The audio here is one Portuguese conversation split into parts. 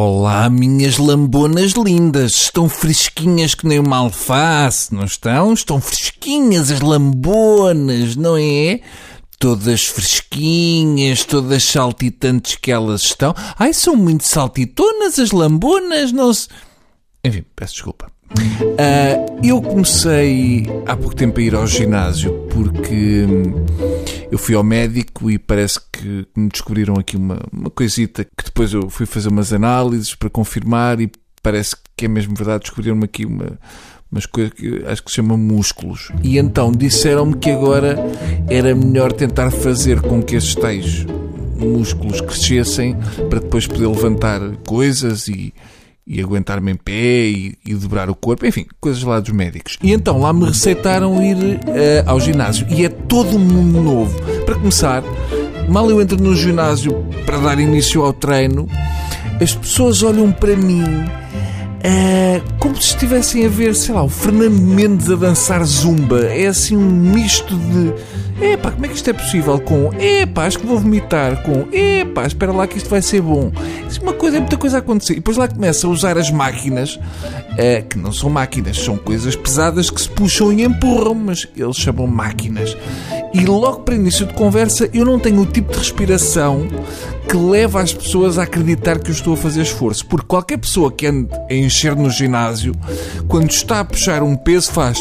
Olá, minhas lambonas lindas. Estão fresquinhas que nem uma alface, não estão? Estão fresquinhas as lambonas, não é? Todas fresquinhas, todas saltitantes que elas estão. Ai, são muito saltitonas as lambonas, não se... Enfim, peço desculpa. Uh, eu comecei há pouco tempo a ir ao ginásio porque hum, eu fui ao médico e parece que me descobriram aqui uma, uma coisita que depois eu fui fazer umas análises para confirmar e parece que é mesmo verdade, descobriram-me aqui uma, umas coisas que acho que se chamam músculos. E então disseram-me que agora era melhor tentar fazer com que esses tais músculos crescessem para depois poder levantar coisas e e aguentar-me em pé e, e, dobrar o corpo, enfim, coisas lá dos médicos. E então lá me receitaram ir uh, ao ginásio e é todo um mundo novo. Para começar, mal eu entro no ginásio para dar início ao treino, as pessoas olham para mim uh, como se estivessem a ver, sei lá, o Fernando Mendes a dançar zumba. É assim um misto de Epá, como é que isto é possível? Com epá, acho que vou vomitar. Com epá, espera lá que isto vai ser bom. É uma coisa, é muita coisa a acontecer. E depois lá começa a usar as máquinas, eh, que não são máquinas, são coisas pesadas que se puxam e empurram, mas eles chamam máquinas. E logo para início de conversa, eu não tenho o tipo de respiração que leva as pessoas a acreditar que eu estou a fazer esforço. Porque qualquer pessoa que ande a encher no ginásio, quando está a puxar um peso, faz.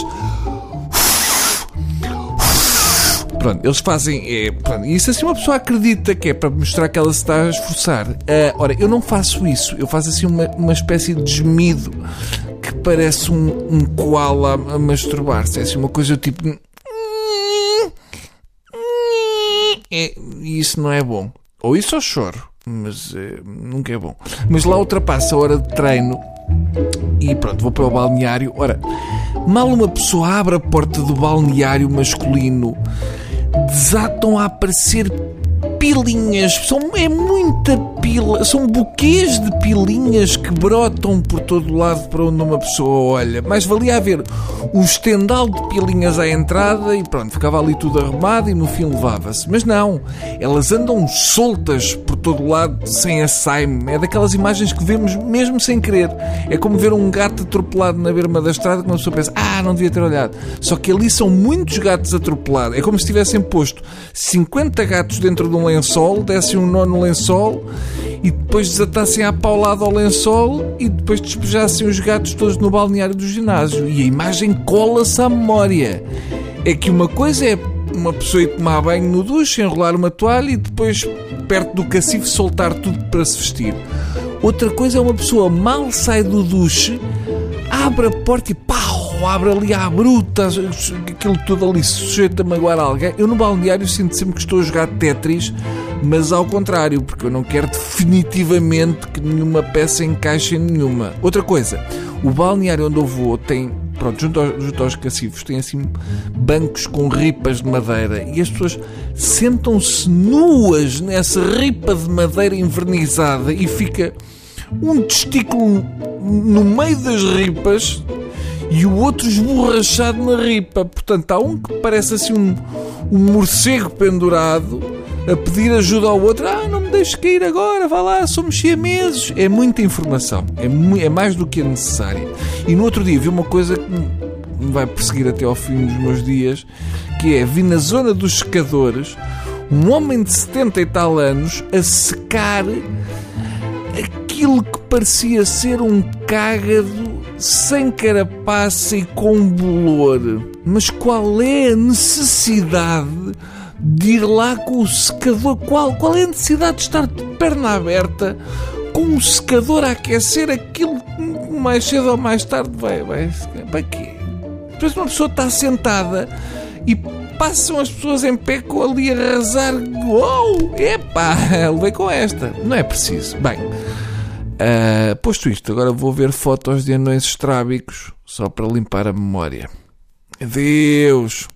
Pronto, eles fazem. É, pronto, isso assim uma pessoa acredita que é para mostrar que ela se está a esforçar. Uh, ora, eu não faço isso. Eu faço assim uma, uma espécie de gemido que parece um, um koala a masturbar-se. É assim uma coisa tipo. É, isso não é bom. Ou isso ou choro, mas é, nunca é bom. Mas lá ultrapassa a hora de treino e pronto, vou para o balneário. Ora, mal uma pessoa abre a porta do balneário masculino desatam a aparecer pilinhas. São, é muita pila. São buquês de pilinhas que brotam por todo lado para onde uma pessoa olha. Mais valia haver um estendal de pilinhas à entrada e pronto, ficava ali tudo arrumado e no fim levava-se. Mas não, elas andam soltas por todo lado sem assaime. É daquelas imagens que vemos mesmo sem querer. É como ver um gato atropelado na berma da estrada que uma pessoa pensa, ah, não devia ter olhado. Só que ali são muitos gatos atropelados. É como se tivessem posto 50 gatos dentro de um lençol, dessem um nó no lençol e depois desatassem à paulada ao lençol e depois despejassem os gatos todos no balneário do ginásio. E a imagem cola-se à memória. É que uma coisa é uma pessoa ir tomar banho no duche, enrolar uma toalha e depois, perto do cacifo, soltar tudo para se vestir. Outra coisa é uma pessoa mal sai do duche, abre a porta e pau, abre ali à bruta, aquilo tudo ali sujeito a magoar alguém. Eu no balneário sinto sempre que estou a jogar Tetris mas ao contrário, porque eu não quero definitivamente que nenhuma peça encaixe em nenhuma. Outra coisa, o balneário onde eu vou tem, pronto, junto aos, junto aos tem assim bancos com ripas de madeira e as pessoas sentam-se nuas nessa ripa de madeira envernizada e fica um testículo no meio das ripas e o outro esborrachado na ripa. Portanto, há um que parece assim um, um morcego pendurado a pedir ajuda ao outro. Ah, não me deixes cair agora, vá lá, somos siameses. É muita informação, é, é mais do que é necessária. E no outro dia vi uma coisa que me vai perseguir até ao fim dos meus dias, que é, vi na zona dos secadores um homem de 70 e tal anos a secar aquilo que parecia ser um cágado sem carapaça e com bolor. Mas qual é a necessidade de ir lá com o secador. Qual, qual é a necessidade de estar de perna aberta com um secador a aquecer aquilo mais cedo ou mais tarde vai. vai para quê? Depois uma pessoa está sentada e passam as pessoas em pé com ali a arrasar. Uou! Epá! Levei com esta. Não é preciso. Bem, uh, posto isto, agora vou ver fotos de anões estrábicos só para limpar a memória. Adeus!